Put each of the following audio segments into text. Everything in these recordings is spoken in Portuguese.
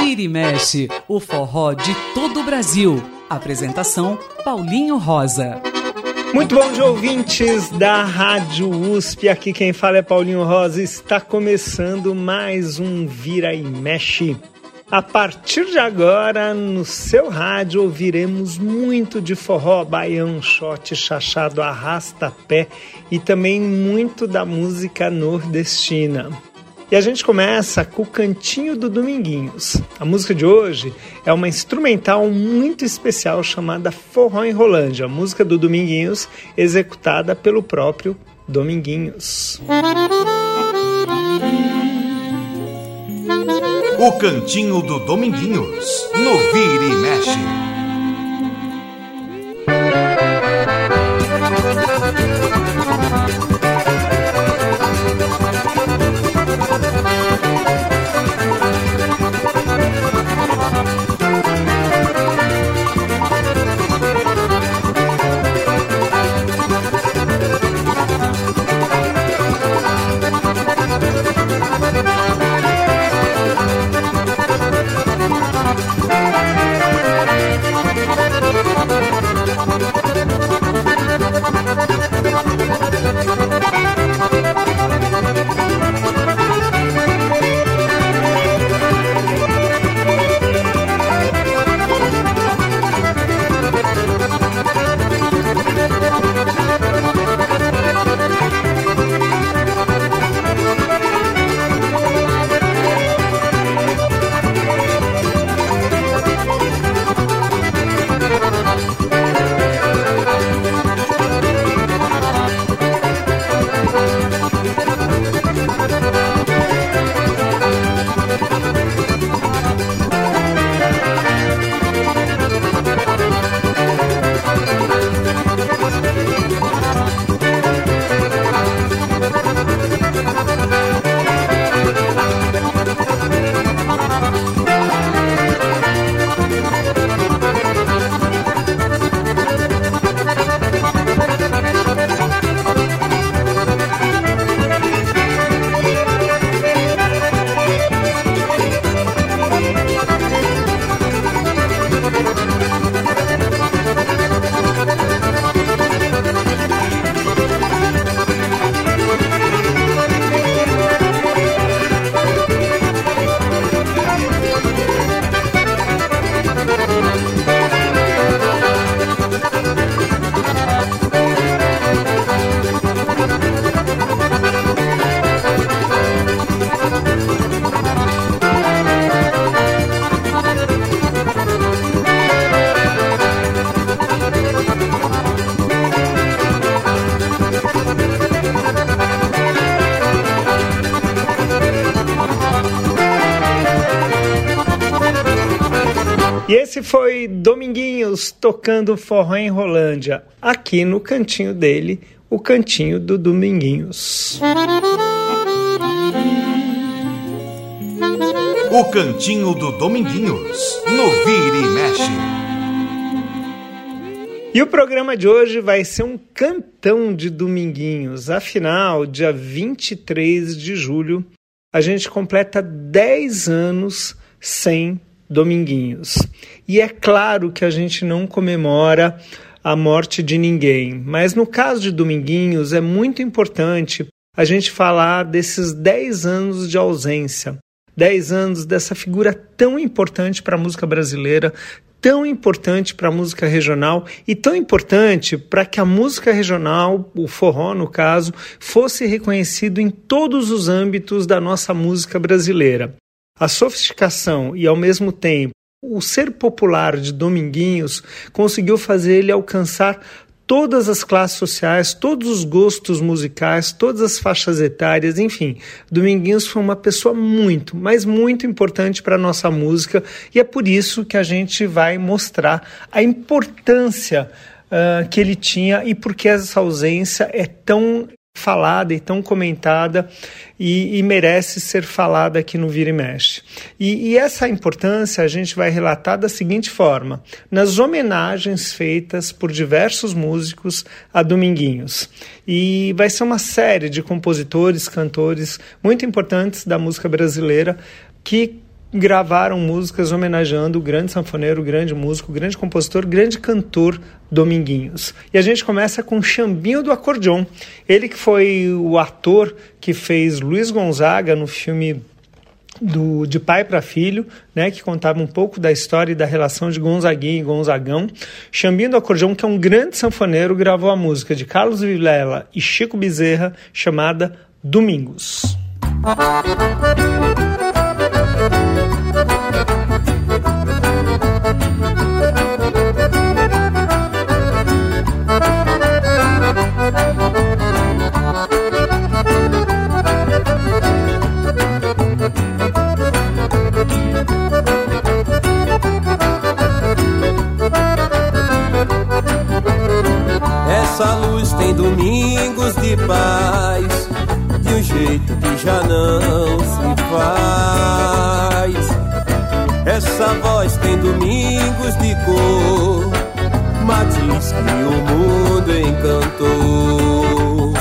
Vira e mexe, o forró de todo o Brasil. Apresentação Paulinho Rosa. Muito bom dia, ouvintes da Rádio USP. Aqui quem fala é Paulinho Rosa. Está começando mais um Vira e Mexe. A partir de agora, no seu rádio, ouviremos muito de forró, baião, shot, chachado, arrasta-pé e também muito da música nordestina. E a gente começa com o Cantinho do Dominguinhos. A música de hoje é uma instrumental muito especial chamada Forró em Rolândia, música do Dominguinhos executada pelo próprio Dominguinhos. O Cantinho do Dominguinhos, no Vira e Mexe. Dominguinhos tocando forró em Rolândia, aqui no cantinho dele, o cantinho do Dominguinhos. O cantinho do Dominguinhos, no Vira e Mexe. E o programa de hoje vai ser um cantão de Dominguinhos. Afinal, dia 23 de julho, a gente completa 10 anos sem Dominguinhos. E é claro que a gente não comemora a morte de ninguém, mas no caso de Dominguinhos é muito importante a gente falar desses 10 anos de ausência. 10 anos dessa figura tão importante para a música brasileira, tão importante para a música regional e tão importante para que a música regional, o forró no caso, fosse reconhecido em todos os âmbitos da nossa música brasileira. A sofisticação e, ao mesmo tempo, o ser popular de Dominguinhos conseguiu fazer ele alcançar todas as classes sociais, todos os gostos musicais, todas as faixas etárias, enfim. Dominguinhos foi uma pessoa muito, mas muito importante para a nossa música e é por isso que a gente vai mostrar a importância uh, que ele tinha e porque essa ausência é tão falada e tão comentada e, e merece ser falada aqui no Vira e Mexe. E, e essa importância a gente vai relatar da seguinte forma: nas homenagens feitas por diversos músicos a Dominguinhos. E vai ser uma série de compositores, cantores muito importantes da música brasileira que gravaram músicas homenageando o grande sanfoneiro, o grande músico, o grande compositor, o grande cantor Dominguinhos. E a gente começa com Chambinho do Acordeon. Ele que foi o ator que fez Luiz Gonzaga no filme do, de pai para filho, né, que contava um pouco da história e da relação de Gonzaguinha e Gonzagão. Chambinho do Acordeon, que é um grande sanfoneiro, gravou a música de Carlos Vilela e Chico Bezerra, chamada Domingos. Essa luz tem domingos de paz, de um jeito que já não se faz. Essa voz tem domingos de cor, mas diz que o mundo encantou.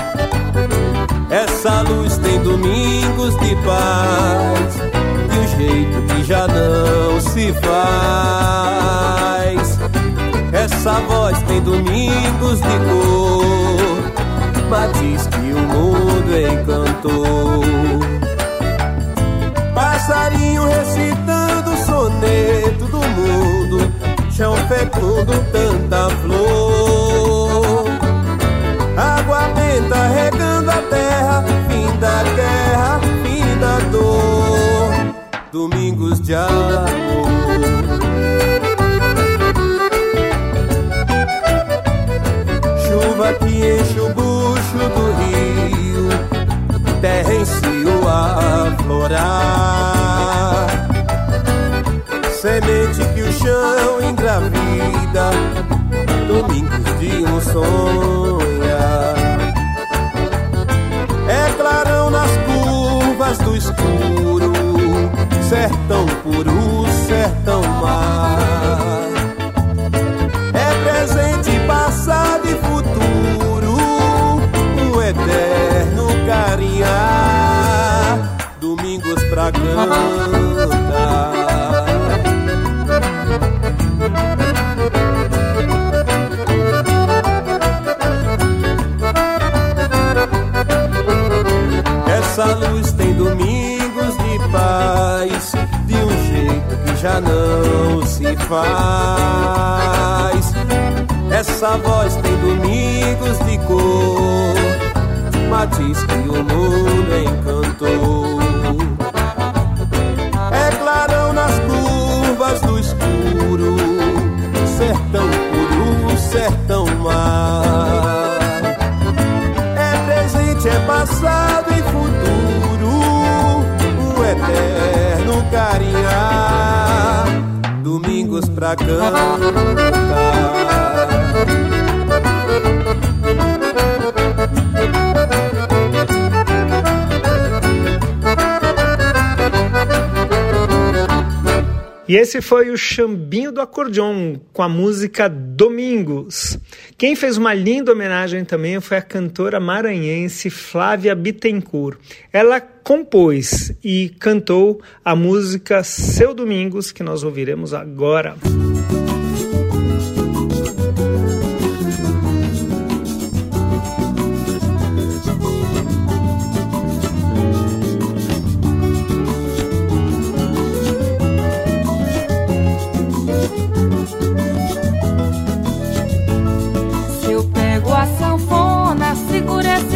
Essa luz tem domingos de paz, de um jeito que já não se faz. Essa voz tem domingos de cor, mas diz que o mundo encantou. Passarinho recitando o soneto do mundo, chão fecundo, tanta flor. Água benta regando a terra, fim da guerra, fim da dor. Domingos de amor. Que enche o bucho do rio, terra em cio a florar. Semente que o chão engravida, domingos de um sonhar. É clarão nas curvas do escuro, sertão puro, sertão mar. Essa luz tem domingos de paz, de um jeito que já não se faz. Essa voz tem domingos de cor, mas diz que o mundo encantou. Domingos pra cantar. E esse foi o Chambinho do Acordeon com a música Domingos. Quem fez uma linda homenagem também foi a cantora maranhense Flávia Bittencourt. Ela compôs e cantou a música Seu Domingos, que nós ouviremos agora. Se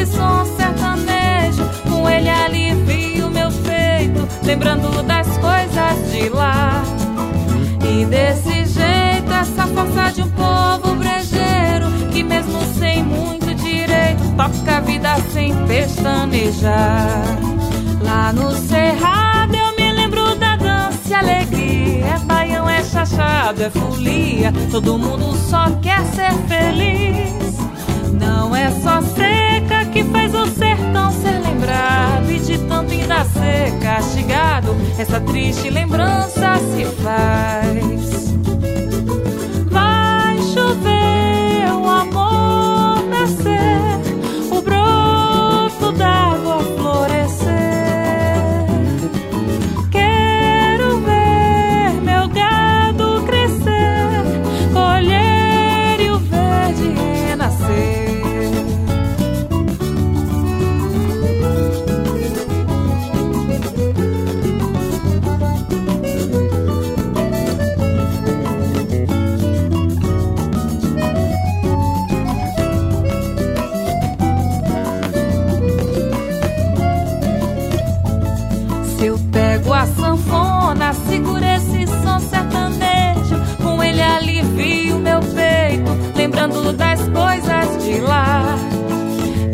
som sertanejo. Com ele alivio meu peito, lembrando das coisas de lá. E desse jeito, essa força de um povo brejeiro, que mesmo sem muito direito, toca a vida sem pestanejar. Lá no cerrado eu me lembro da dança e alegria. É baião, é chachado, é folia. Todo mundo só quer ser feliz. Não é só seca que faz o sertão ser lembrado e de tanto ainda ser castigado, essa triste lembrança se faz. Vai chover, o amor nascer.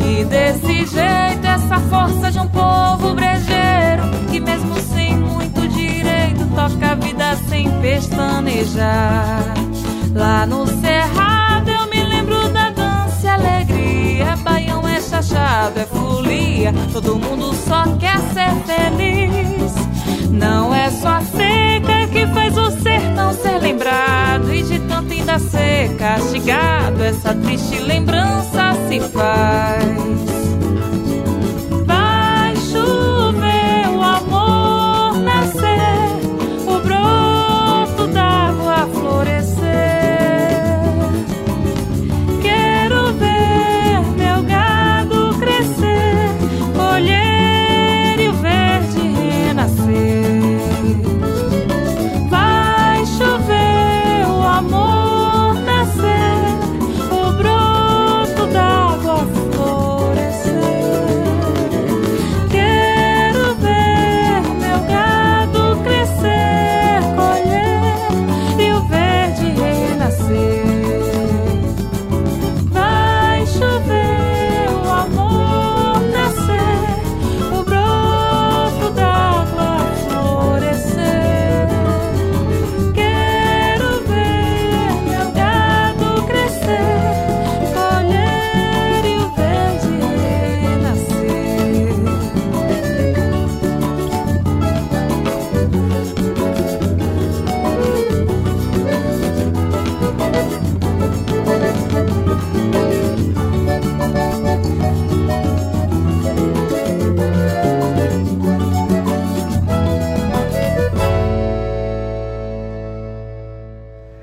E desse jeito, essa força de um povo brejeiro, que mesmo sem muito direito, toca a vida sem pestanejar. Lá no cerrado eu me lembro da dança e alegria. Baião, é chachado, é folia. Todo mundo só quer ser feliz. Ainda ser castigado, essa triste lembrança se faz.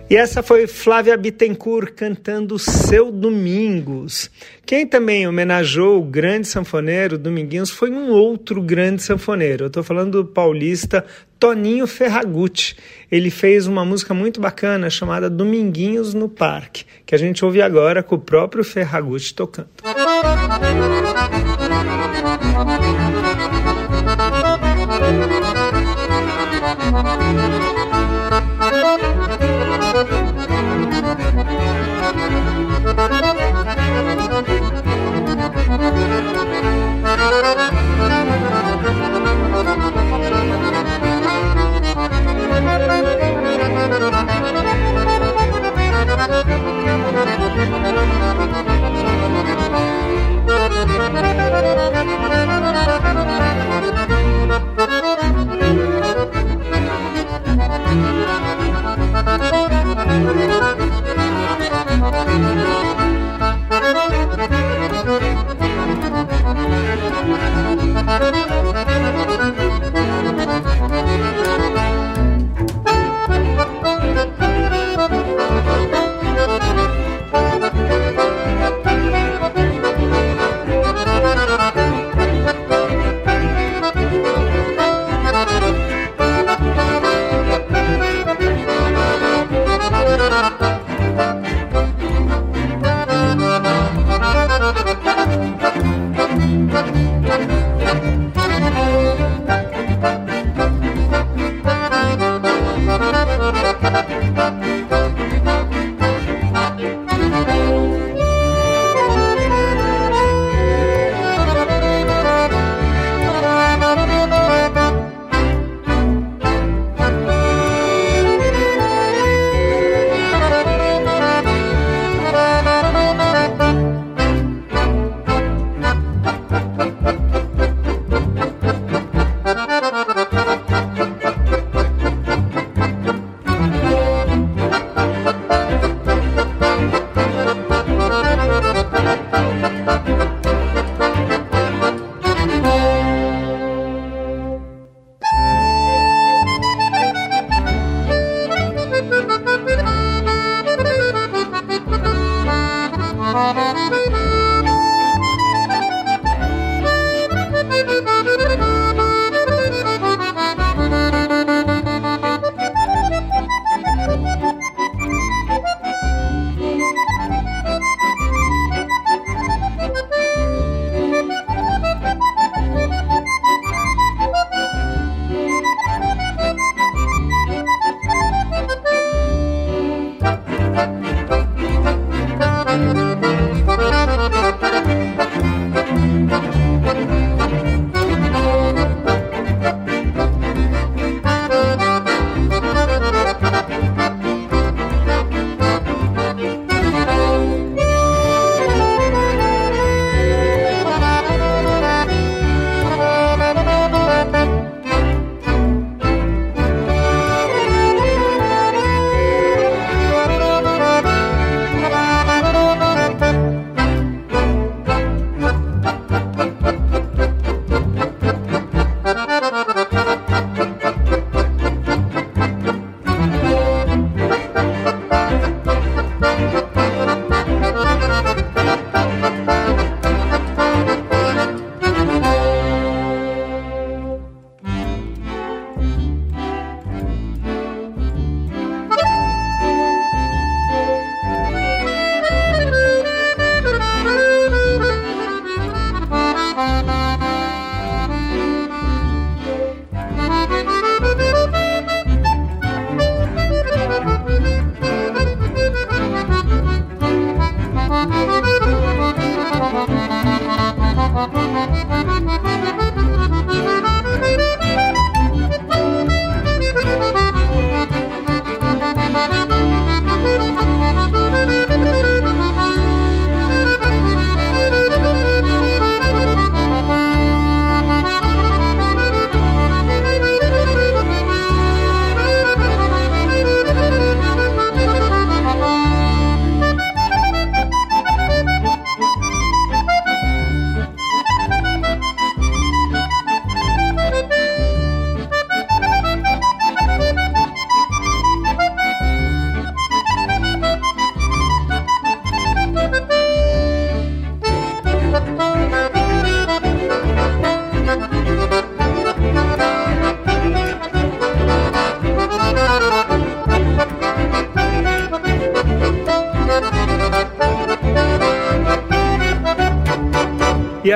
E essa foi Flávia Bittencourt cantando Seu Domingos. Quem também homenageou o grande sanfoneiro Dominguinhos foi um outro grande sanfoneiro. Eu estou falando do paulista Toninho Ferragutti. Ele fez uma música muito bacana chamada Dominguinhos no Parque, que a gente ouve agora com o próprio Ferragutti tocando. Thank you.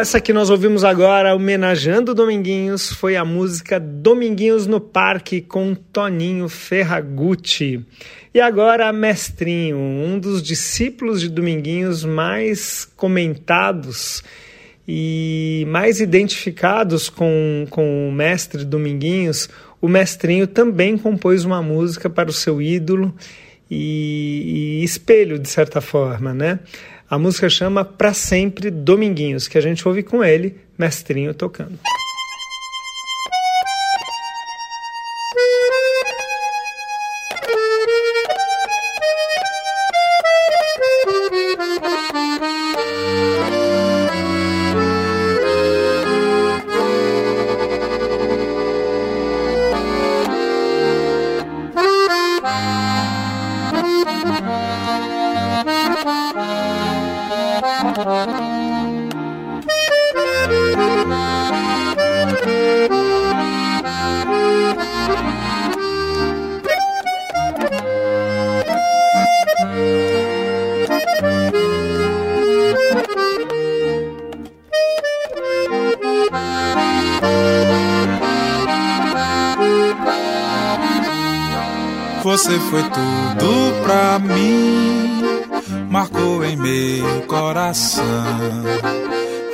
Essa que nós ouvimos agora, homenageando Dominguinhos, foi a música Dominguinhos no Parque com Toninho Ferragutti. E agora Mestrinho, um dos discípulos de Dominguinhos mais comentados e mais identificados com, com o mestre Dominguinhos, o Mestrinho também compôs uma música para o seu ídolo e, e espelho, de certa forma, né? A música chama Pra Sempre Dominguinhos, que a gente ouve com ele, Mestrinho, tocando.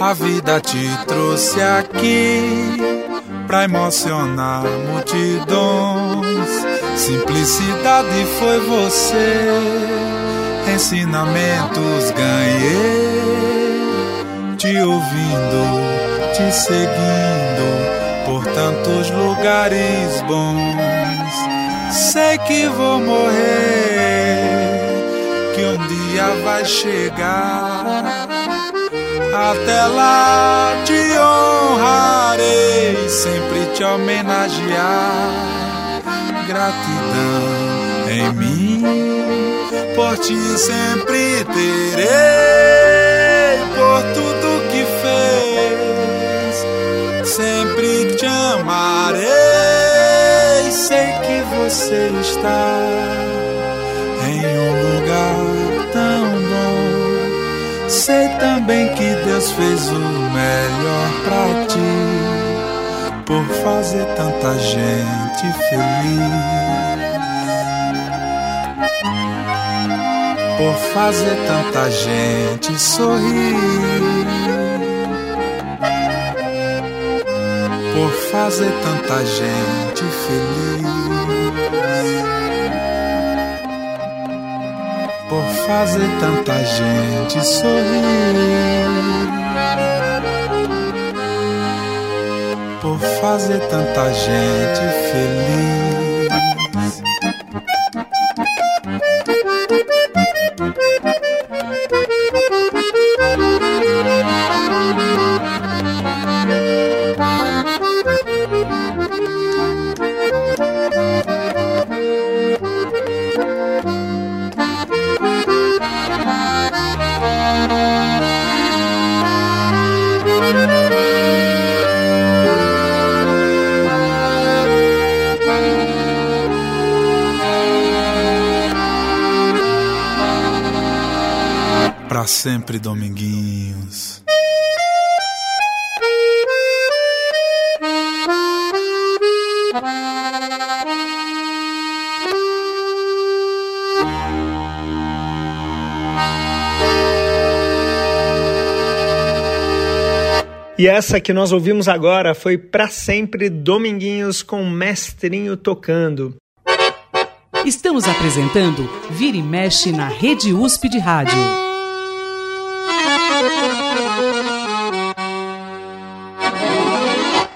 A vida te trouxe aqui pra emocionar multidões. Simplicidade foi você, ensinamentos ganhei. Te ouvindo, te seguindo por tantos lugares bons Sei que vou morrer, que um dia vai chegar. Até lá te honrarei, sempre te homenagear. Gratidão em mim, por ti sempre terei, por tudo que fez, sempre te amarei sei que você está em um lugar Também que Deus fez o melhor pra ti, por fazer tanta gente feliz. Por fazer tanta gente sorrir. por fazer tanta gente feliz. Fazer tanta gente sorrir. Por fazer tanta gente feliz. Sempre, Dominguinhos. E essa que nós ouvimos agora foi Pra Sempre Dominguinhos com o Mestrinho tocando. Estamos apresentando Vira e Mexe na Rede USP de Rádio.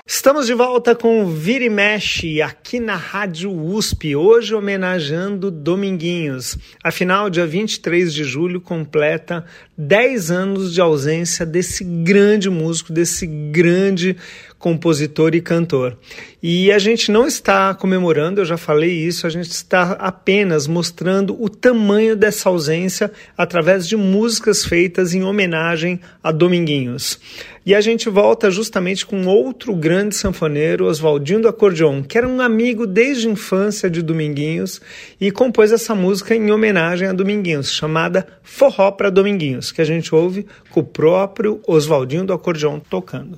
Estamos de volta com Vira e Mexe aqui na Rádio USP, hoje homenageando Dominguinhos. Afinal, dia 23 de julho completa 10 anos de ausência desse grande músico, desse grande compositor e cantor. E a gente não está comemorando, eu já falei isso, a gente está apenas mostrando o tamanho dessa ausência através de músicas feitas em homenagem a Dominguinhos. E a gente volta justamente com outro grande sanfoneiro, Oswaldinho do Acordeon, que era um amigo desde a infância de Dominguinhos e compôs essa música em homenagem a Dominguinhos, chamada Forró para Dominguinhos, que a gente ouve com o próprio Oswaldinho do Acordeon tocando.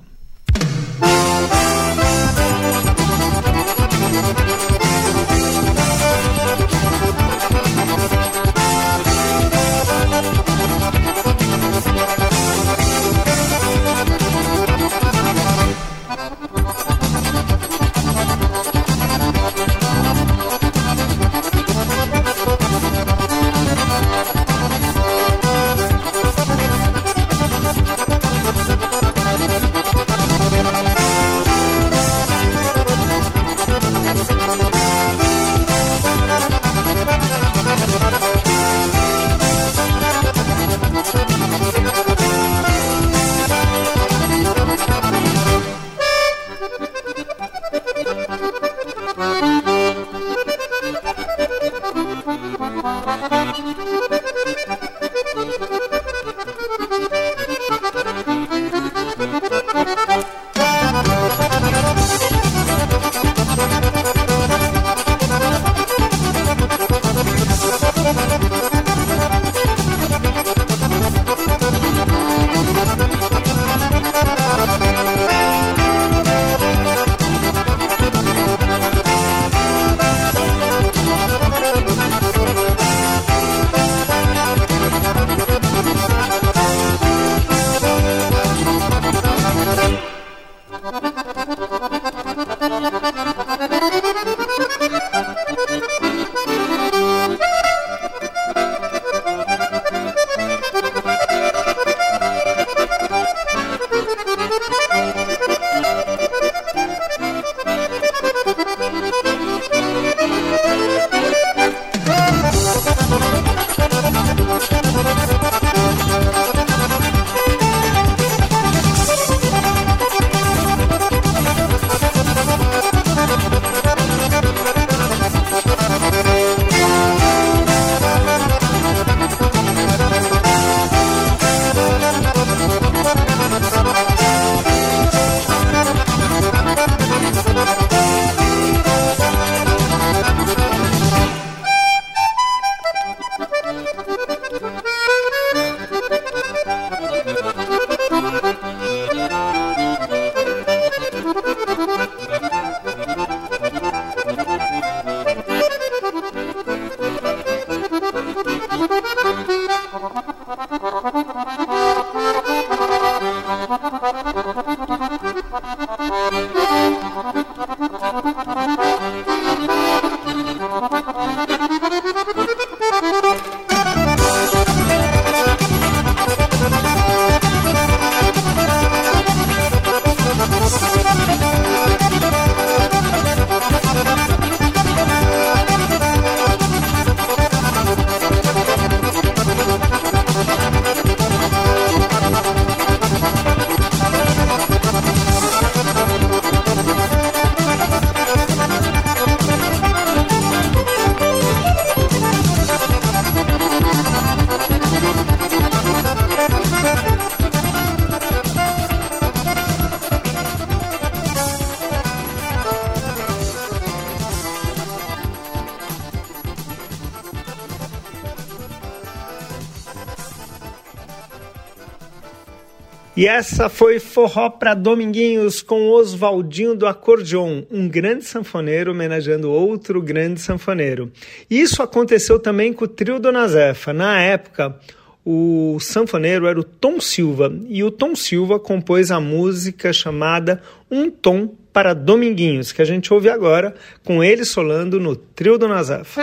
E essa foi Forró para Dominguinhos com Oswaldinho do Acordeon, um grande sanfoneiro homenageando outro grande sanfoneiro. Isso aconteceu também com o trio Dona Zefa. Na época, o sanfoneiro era o Tom Silva e o Tom Silva compôs a música chamada Um Tom para Dominguinhos, que a gente ouve agora com ele solando no trio Dona Zefa.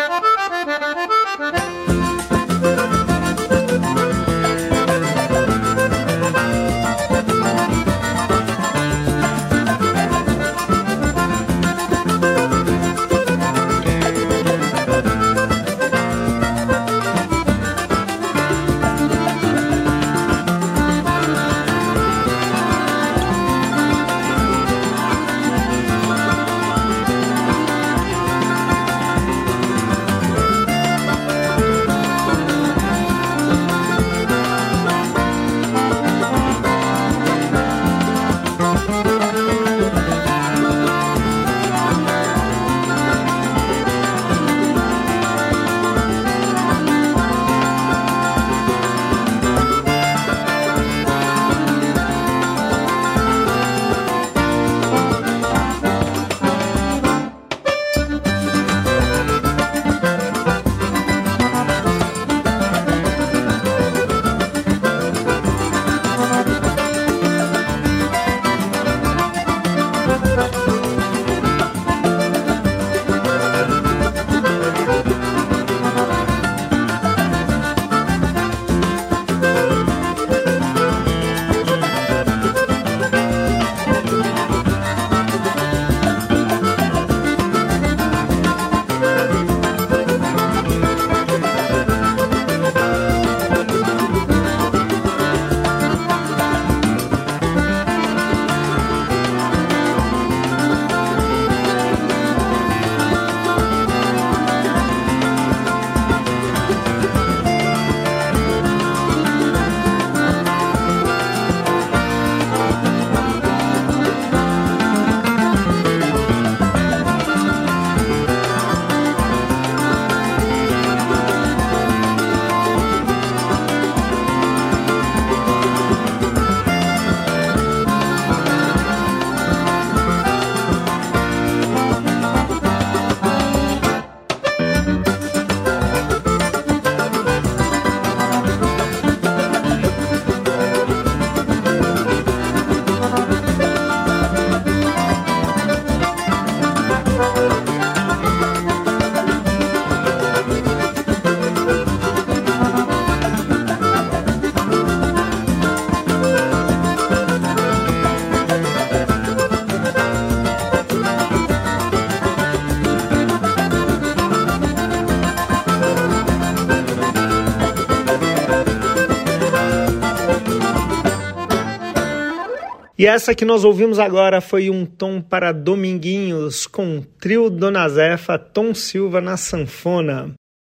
E essa que nós ouvimos agora foi um tom para Dominguinhos, com o trio Dona Zefa, Tom Silva na sanfona.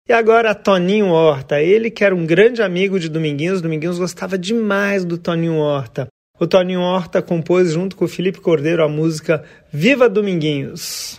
E agora Toninho Horta, ele que era um grande amigo de Dominguinhos, Dominguinhos gostava demais do Toninho Horta. O Toninho Horta compôs junto com o Felipe Cordeiro a música Viva Dominguinhos.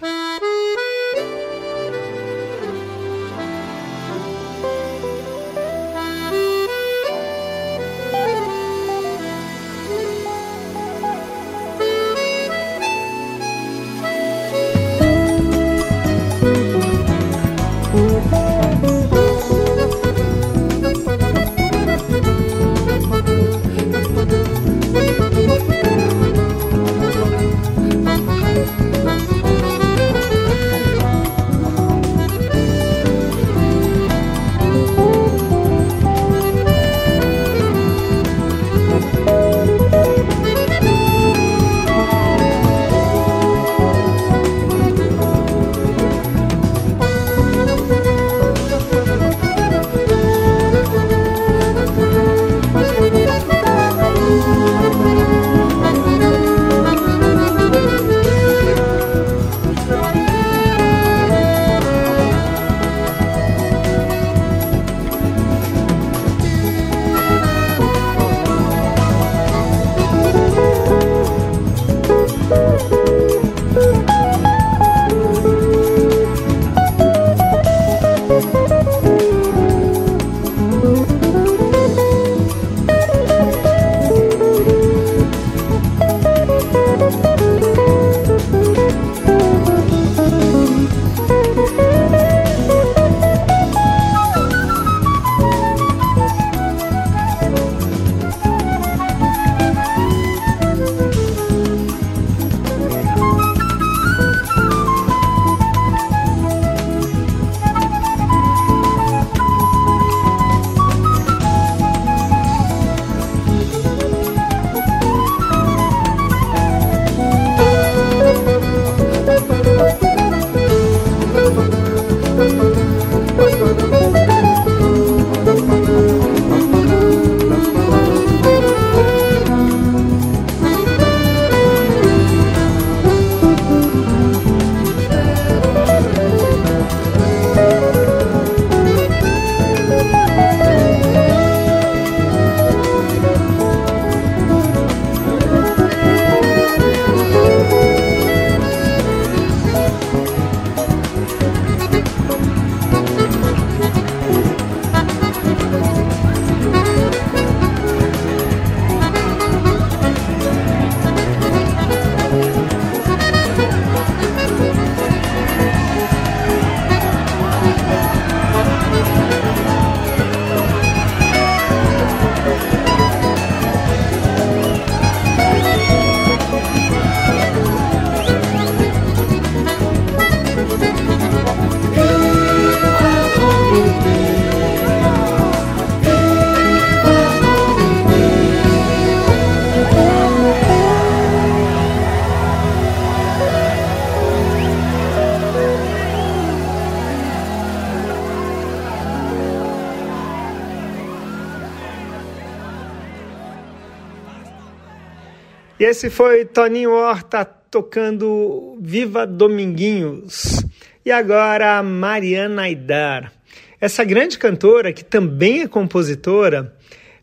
Esse foi Toninho Horta tocando Viva Dominguinhos. E agora Mariana Aidar. Essa grande cantora, que também é compositora,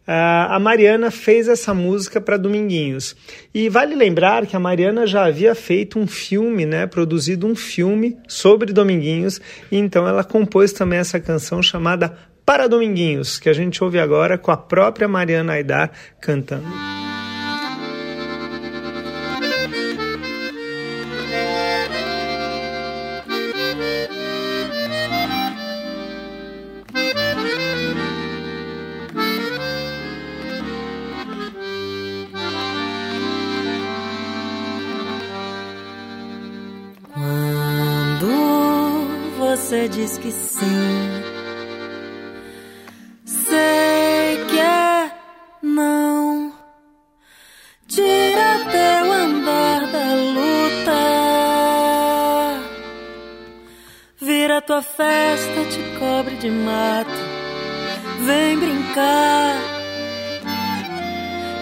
a Mariana fez essa música para Dominguinhos. E vale lembrar que a Mariana já havia feito um filme, né, produzido um filme sobre Dominguinhos, e então ela compôs também essa canção chamada Para Dominguinhos, que a gente ouve agora com a própria Mariana Aidar cantando.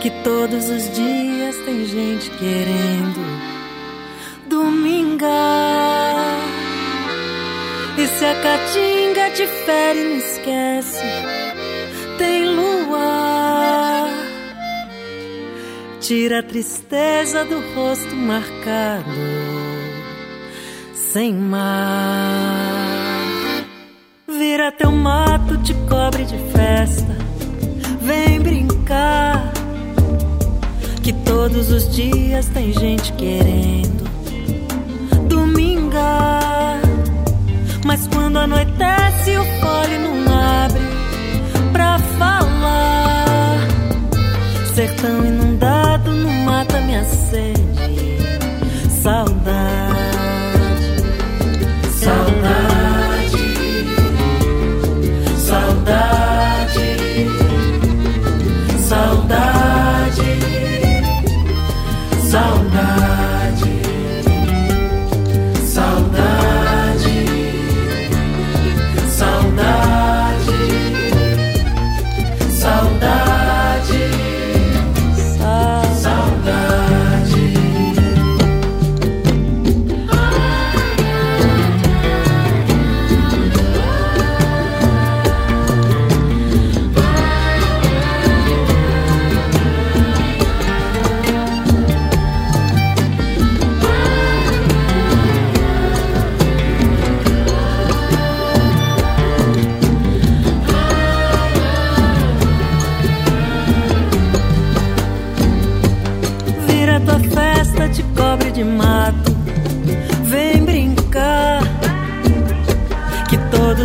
Que todos os dias tem gente querendo domingar. E se a caatinga te fere, não esquece. Tem lua. Tira a tristeza do rosto marcado. Sem mar. Vira teu mato, te cobre de festa. Vem brincar. Que todos os dias tem gente querendo domingar. Mas quando anoitece, o fole não abre pra falar. Sertão inundado não mata minha sede. Saudade,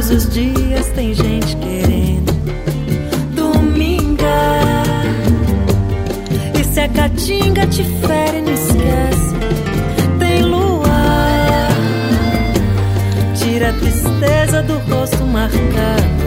todos os dias tem gente querendo domingar. E se a caatinga te fere, não esquece. Tem lua. Tira a tristeza do rosto marcado.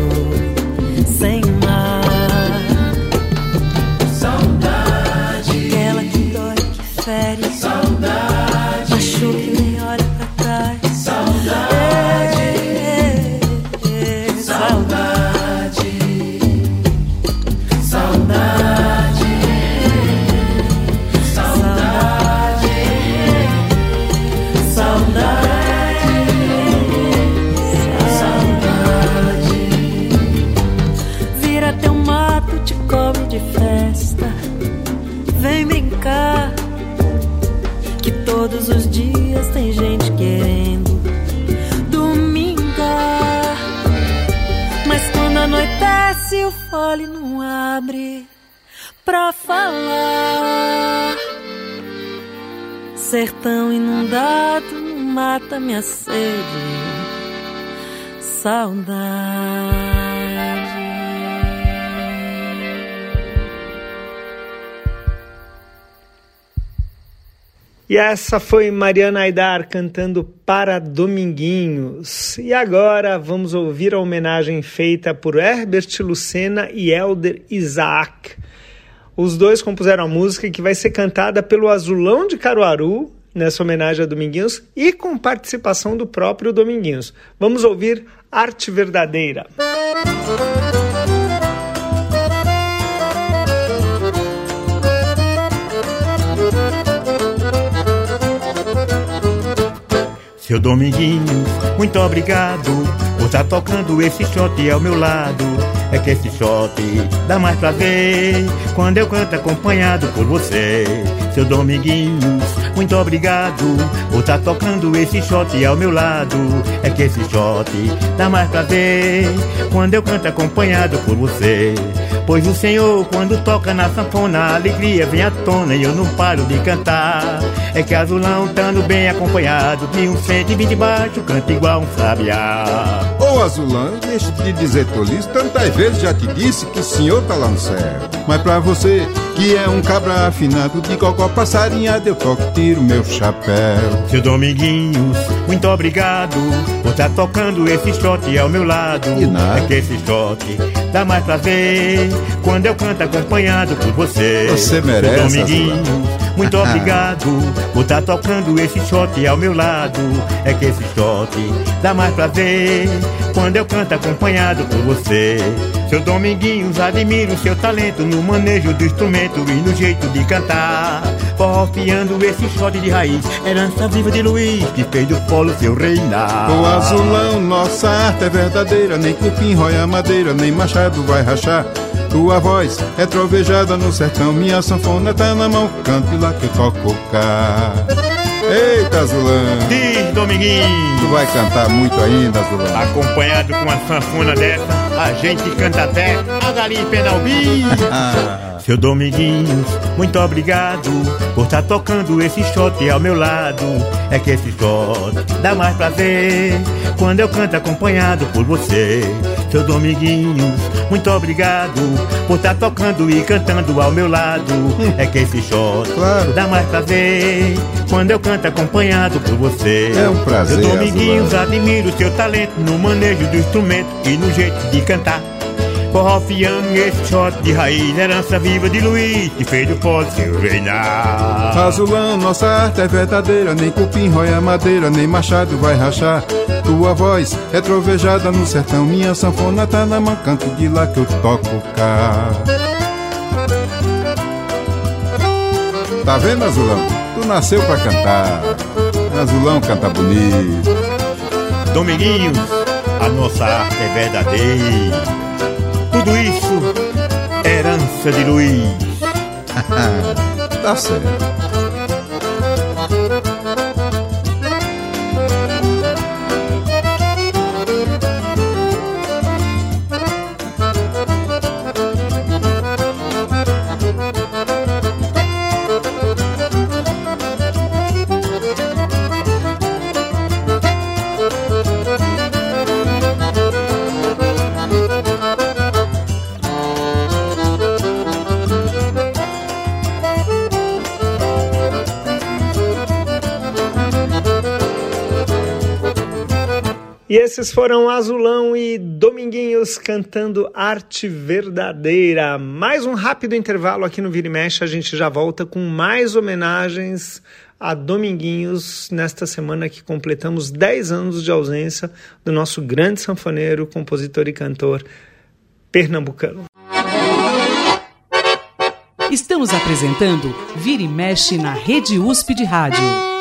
Minha sede. Saudade. E essa foi Mariana Aidar cantando para Dominguinhos. E agora vamos ouvir a homenagem feita por Herbert Lucena e Elder Isaac. Os dois compuseram a música que vai ser cantada pelo Azulão de Caruaru nessa homenagem a Dominguinhos e com participação do próprio Dominguinhos. Vamos ouvir Arte Verdadeira. Seu Dominguinhos, muito obrigado por estar tá tocando esse shot ao meu lado. É que esse shot dá mais prazer quando eu canto acompanhado por você. Seu Dominguinhos, muito obrigado por tá tocando esse shot ao meu lado. É que esse shot dá mais prazer quando eu canto acompanhado por você. Pois o Senhor, quando toca na sanfona, a alegria vem à tona e eu não paro de cantar. É que azulão, estando bem acompanhado, de um 120 baixo, canta igual um sabiá. Ô azulão, deixa de dizer tolice, tantas vezes já te disse que o senhor tá lá no céu. Mas pra você, que é um cabra afinado, de cocó passarinhado, eu toco, tiro meu chapéu. Seu Dominguinhos, muito obrigado por estar tá tocando esse shot ao meu lado. E nada. É que esse shot dá mais prazer quando eu canto acompanhado por você. Você merece. Seu Dominguinhos, muito obrigado por estar tá tocando esse shot ao meu lado. É que esse shot dá mais prazer quando eu canto acompanhado por você. Seu Dominguinhos, admiro seu talento no manejo do instrumento e no jeito de cantar. Forrofiando esse shot de raiz, herança viva de Luiz, que fez do polo seu reinar. O azulão, nossa arte é verdadeira, nem cupim roia madeira, nem machado vai rachar. Tua voz é trovejada no sertão, minha sanfona tá na mão, cante lá que eu toco cá. Eita, Azulão! Diz, Dominguinho! Tu vai cantar muito ainda, Azulão? Acompanhado com uma sanfona dessa, a gente canta até a galinha Penalbi. Seu Dominguinhos, muito obrigado por estar tá tocando esse shot ao meu lado. É que esse shot dá mais prazer quando eu canto acompanhado por você. Seu Dominguinhos, muito obrigado por estar tá tocando e cantando ao meu lado. É que esse shot claro. dá mais prazer quando eu canto acompanhado por você. É um prazer. Seu Dominguinhos, admiro seu talento no manejo do instrumento e no jeito de cantar. Forrofiando esse shot de raiz, herança viva de Luiz, que fez do pó seu reinar. Azulão, nossa arte é verdadeira, nem cupim roia madeira, nem machado vai rachar. Tua voz é trovejada no sertão, minha sanfona tá na mão, canto de lá que eu toco cá. Tá vendo, Azulão? Tu nasceu pra cantar. Azulão canta bonito. Dominguinhos, a nossa arte é verdadeira. Tudo isso, herança de Luiz. tá certo. Esses foram Azulão e Dominguinhos cantando Arte Verdadeira. Mais um rápido intervalo aqui no Vira e Mexe, a gente já volta com mais homenagens a Dominguinhos nesta semana que completamos 10 anos de ausência do nosso grande sanfoneiro, compositor e cantor pernambucano. Estamos apresentando Vira e Mexe na Rede USP de Rádio.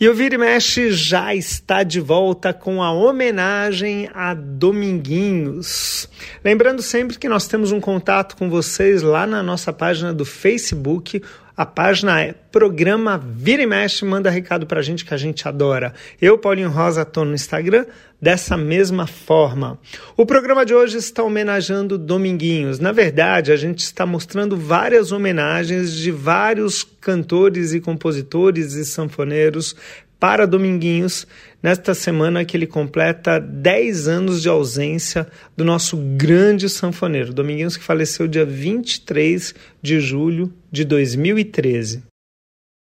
E o Vira e Mexe já está de volta com a homenagem a Dominguinhos. Lembrando sempre que nós temos um contato com vocês lá na nossa página do Facebook. A página é Programa Vira e Mexe, manda recado pra gente que a gente adora. Eu, Paulinho Rosa, tô no Instagram dessa mesma forma. O programa de hoje está homenageando Dominguinhos. Na verdade, a gente está mostrando várias homenagens de vários cantores e compositores e sanfoneiros para Dominguinhos nesta semana que ele completa 10 anos de ausência do nosso grande sanfoneiro, Dominguinhos que faleceu dia 23 de julho de 2013.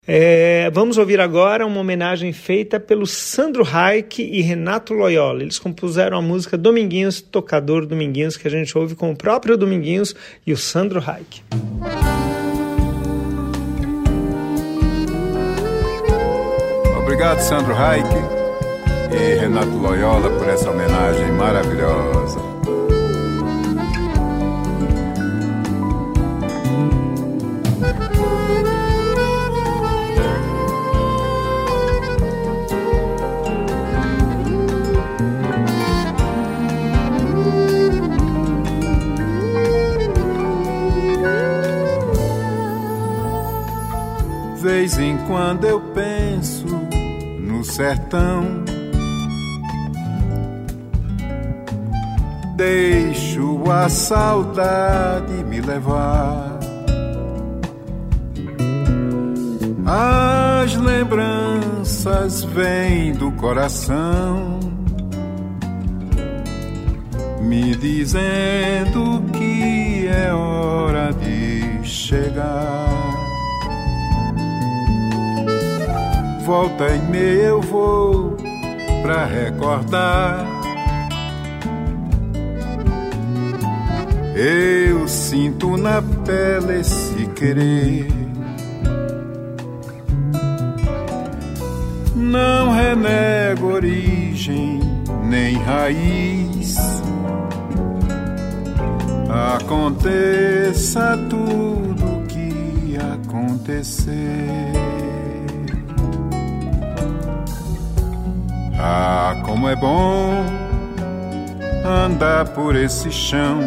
É, vamos ouvir agora uma homenagem feita pelo Sandro Reich e Renato Loyola. Eles compuseram a música Dominguinhos, Tocador Dominguinhos, que a gente ouve com o próprio Dominguinhos e o Sandro Reich. Obrigado, Sandro Reich e Renato Loyola, por essa homenagem maravilhosa. Vez em quando eu penso sertão. Deixo a saudade me levar. As lembranças vêm do coração, me dizendo que é hora de chegar. Volta e meia eu vou pra recordar. Eu sinto na pele esse querer. Não renego origem nem raiz. Aconteça tudo que acontecer. Ah, como é bom andar por esse chão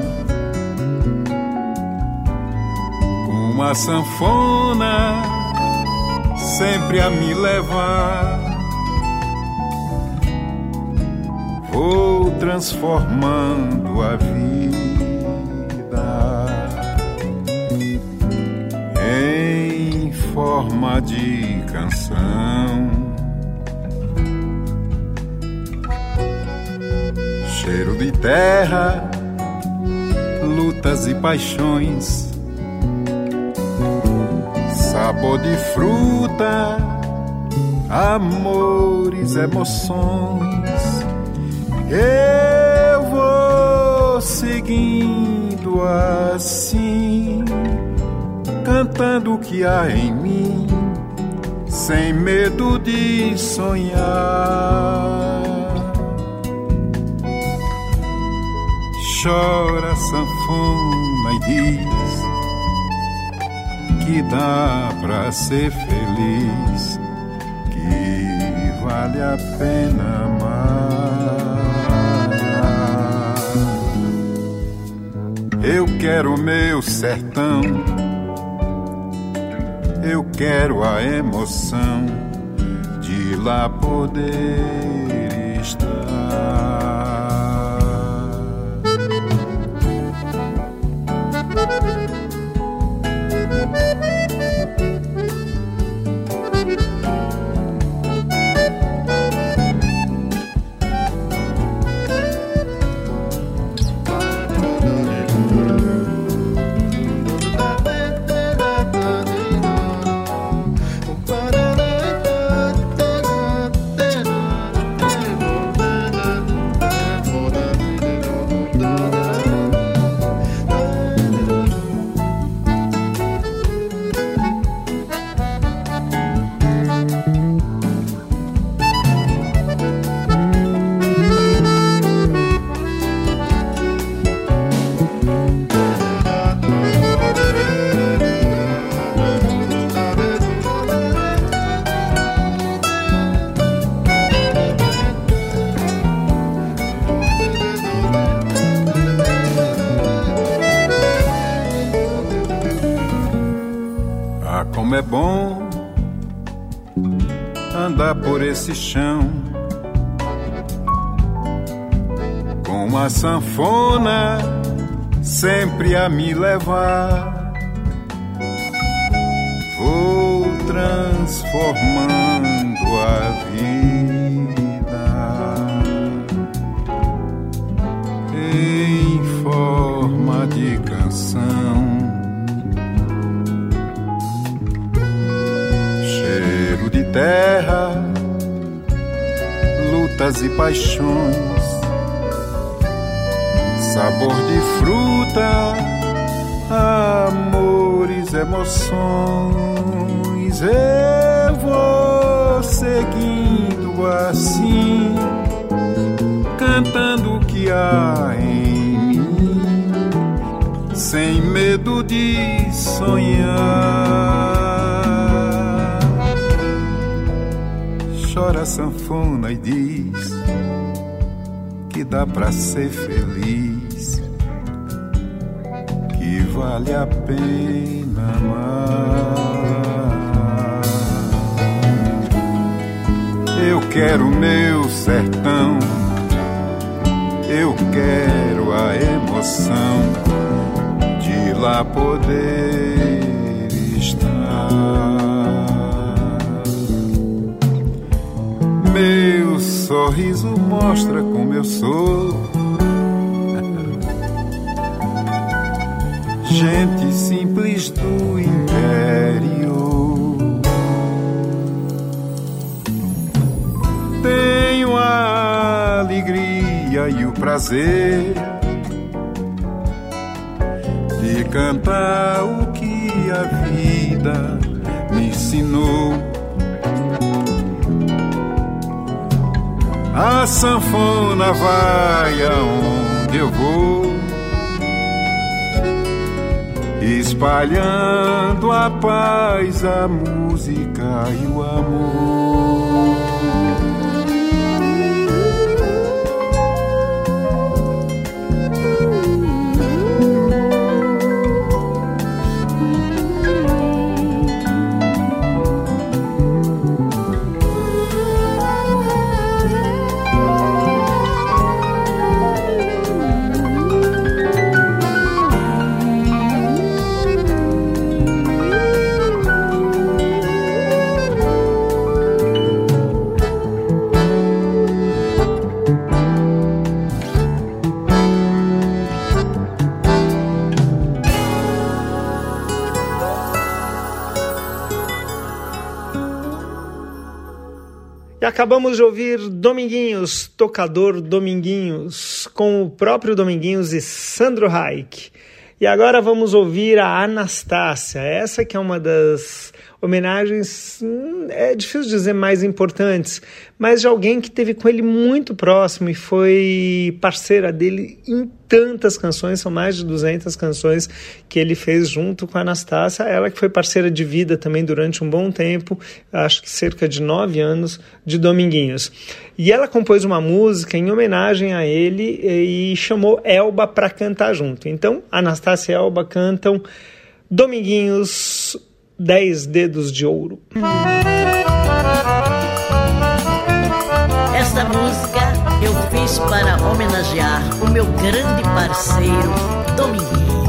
uma sanfona sempre a me levar. Vou transformando a vida em forma de canção. Cheiro de terra, lutas e paixões, sabor de fruta, amores, emoções. Eu vou seguindo assim, cantando o que há em mim, sem medo de sonhar. Chora sanfona e diz que dá pra ser feliz, que vale a pena amar. Eu quero meu sertão, eu quero a emoção de lá poder esse chão com uma sanfona sempre a me levar. Vou transformando a vida em forma de canção. Terra lutas e paixões, sabor de fruta, amores, emoções. Eu vou seguindo assim, cantando o que há em mim, sem medo de sonhar. chora a sanfona e diz que dá pra ser feliz, que vale a pena amar. Eu quero meu sertão, eu quero a emoção de lá poder estar. Meu sorriso mostra como eu sou. Gente simples do interior. Tenho a alegria e o prazer de cantar o que a vida me ensinou. A sanfona vai aonde eu vou, espalhando a paz, a música e o amor. E acabamos de ouvir Dominguinhos, tocador Dominguinhos, com o próprio Dominguinhos e Sandro Reich. E agora vamos ouvir a Anastácia, essa que é uma das homenagens, hum, é difícil dizer mais importantes, mas de alguém que teve com ele muito próximo e foi parceira dele em tantas canções, são mais de 200 canções que ele fez junto com a Anastácia, ela que foi parceira de vida também durante um bom tempo, acho que cerca de nove anos, de Dominguinhos. E ela compôs uma música em homenagem a ele e chamou Elba para cantar junto. Então, Anastácia e Elba cantam Dominguinhos Dez Dedos de Ouro. Esta música eu fiz para homenagear o meu grande parceiro, Dominguinhos.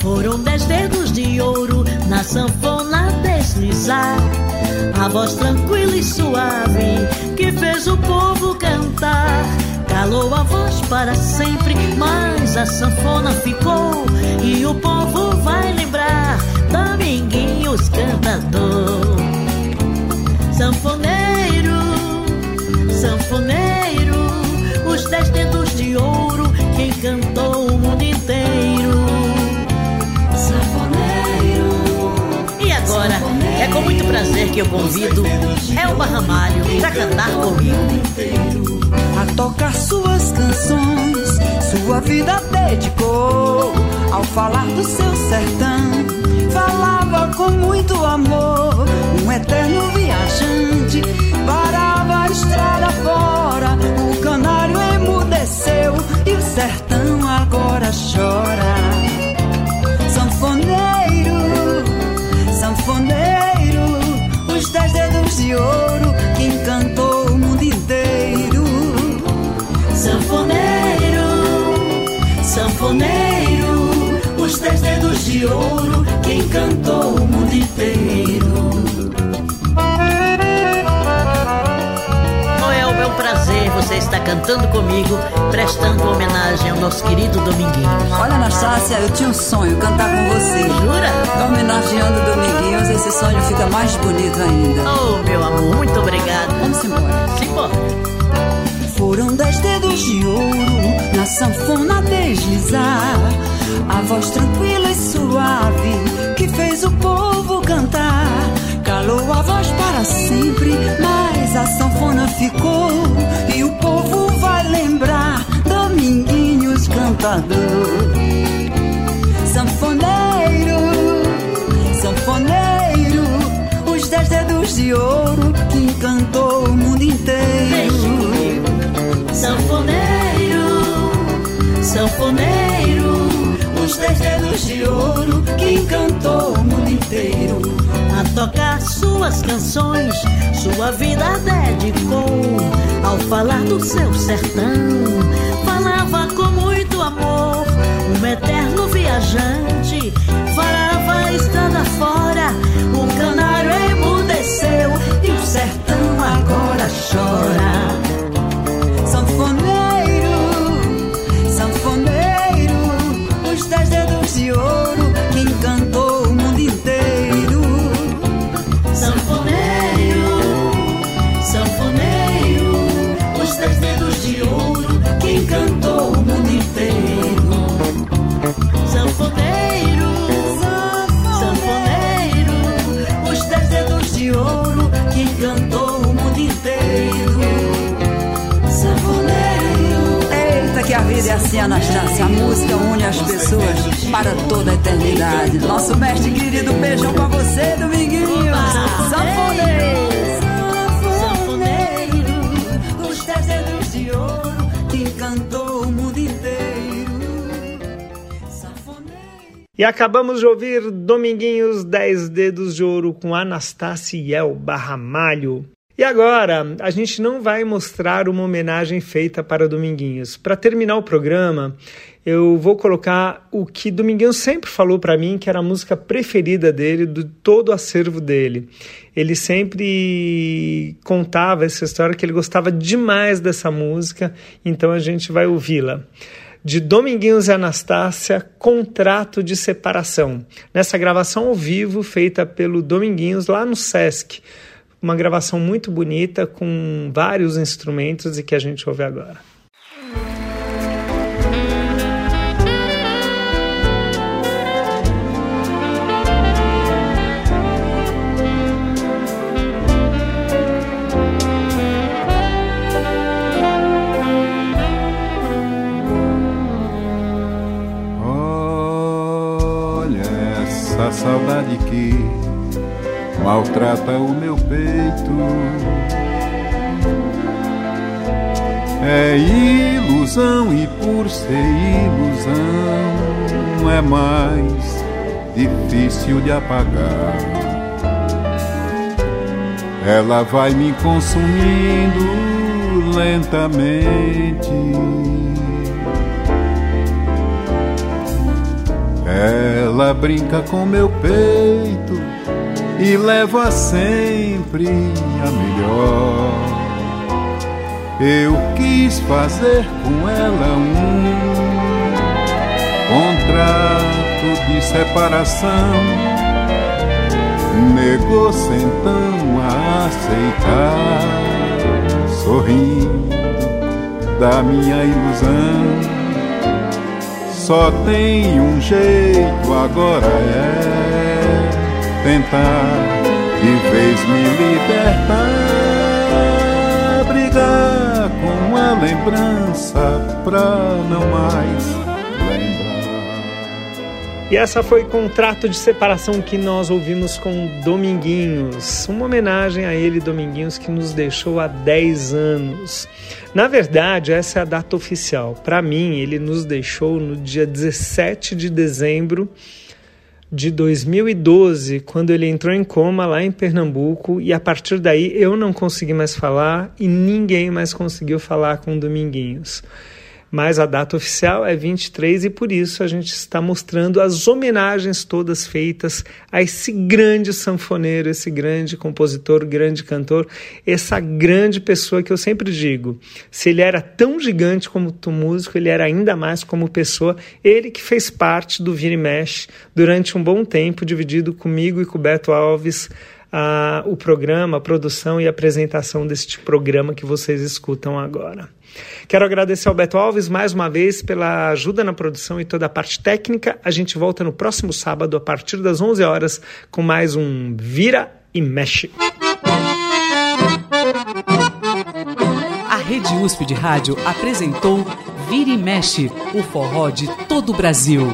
Foram dez dedos de ouro na sanfona deslizar. A voz tranquila e suave que fez o povo cantar. Calou a voz para sempre, mas a sanfona ficou. E o povo vai lembrar Dominguinhos cantador. Sanfoneiro, sanfoneiro, os dez dedos de ouro que encantou o mundo inteiro. Prazer que eu convido Elba Ramalho para cantar comigo. A tocar suas canções, sua vida dedicou ao falar do seu sertão. Falava com muito amor, um eterno viajante. Parava a estrada fora, o canário emudeceu e o sertão agora chora. Dez dedos de ouro que encantou o mundo inteiro. Sanfoneiro, sanfoneiro, os dez dedos de ouro que encantou o mundo inteiro. Você está cantando comigo, prestando homenagem ao nosso querido Dominguinhos. Olha, Anastácia, eu tinha um sonho, cantar com você. Jura? Homenageando Dominguinhos, esse sonho fica mais bonito ainda. Oh, meu amor, muito obrigado. Vamos embora. Simbora. Foram dez dedos de ouro na sanfona deslizar. A voz tranquila e suave que fez o povo cantar. Calou a voz para sempre, mas a sanfona ficou. E o povo vai lembrar Dominguinhos cantador. Sanfoneiro, sanfoneiro, os dez dedos de ouro que encantou o mundo inteiro. Sanfoneiro, sanfoneiro, os dez dedos de ouro que encantou o mundo inteiro. Tocar suas canções, sua vida dedicou ao falar do seu sertão. Falava com muito amor, um eterno viajante. Falava a estrada fora, o canário emudeceu e o sertão agora chora. de música une as pessoas para toda a eternidade. Nosso mestre querido, beijão pra você, Dominguinhos. Sanfoneiro, sanfoneiro, os dez dedos de ouro que encantou o mundo inteiro. Sanfoneiro. E acabamos de ouvir Dominguinhos Dez Dedos de Ouro com Anastácia e Elba Ramalho. E agora, a gente não vai mostrar uma homenagem feita para Dominguinhos. Para terminar o programa, eu vou colocar o que Dominguinhos sempre falou para mim, que era a música preferida dele, do todo o acervo dele. Ele sempre contava essa história que ele gostava demais dessa música, então a gente vai ouvi-la de Dominguinhos e Anastácia, Contrato de Separação. Nessa gravação ao vivo, feita pelo Dominguinhos lá no Sesc uma gravação muito bonita com vários instrumentos e que a gente ouve agora. Saudade que maltrata o meu peito. É ilusão e por ser ilusão é mais difícil de apagar. Ela vai me consumindo lentamente. Ela brinca com meu peito e leva sempre a melhor. Eu quis fazer com ela um contrato de separação. Negou-se então a aceitar, sorrindo da minha ilusão. Só tem um jeito agora é tentar de vez me libertar, brigar com a lembrança pra não mais. E essa foi Contrato de Separação que nós ouvimos com Dominguinhos, uma homenagem a ele, Dominguinhos, que nos deixou há 10 anos. Na verdade, essa é a data oficial. Para mim, ele nos deixou no dia 17 de dezembro de 2012, quando ele entrou em coma lá em Pernambuco, e a partir daí eu não consegui mais falar e ninguém mais conseguiu falar com Dominguinhos mas a data oficial é 23 e por isso a gente está mostrando as homenagens todas feitas a esse grande sanfoneiro, esse grande compositor, grande cantor, essa grande pessoa que eu sempre digo, se ele era tão gigante como músico, ele era ainda mais como pessoa, ele que fez parte do e Mexe durante um bom tempo, dividido comigo e com Beto Alves, a, o programa, a produção e a apresentação deste programa que vocês escutam agora. Quero agradecer ao Beto Alves mais uma vez pela ajuda na produção e toda a parte técnica. A gente volta no próximo sábado, a partir das 11 horas, com mais um Vira e Mexe. A Rede USP de Rádio apresentou Vira e Mexe, o forró de todo o Brasil.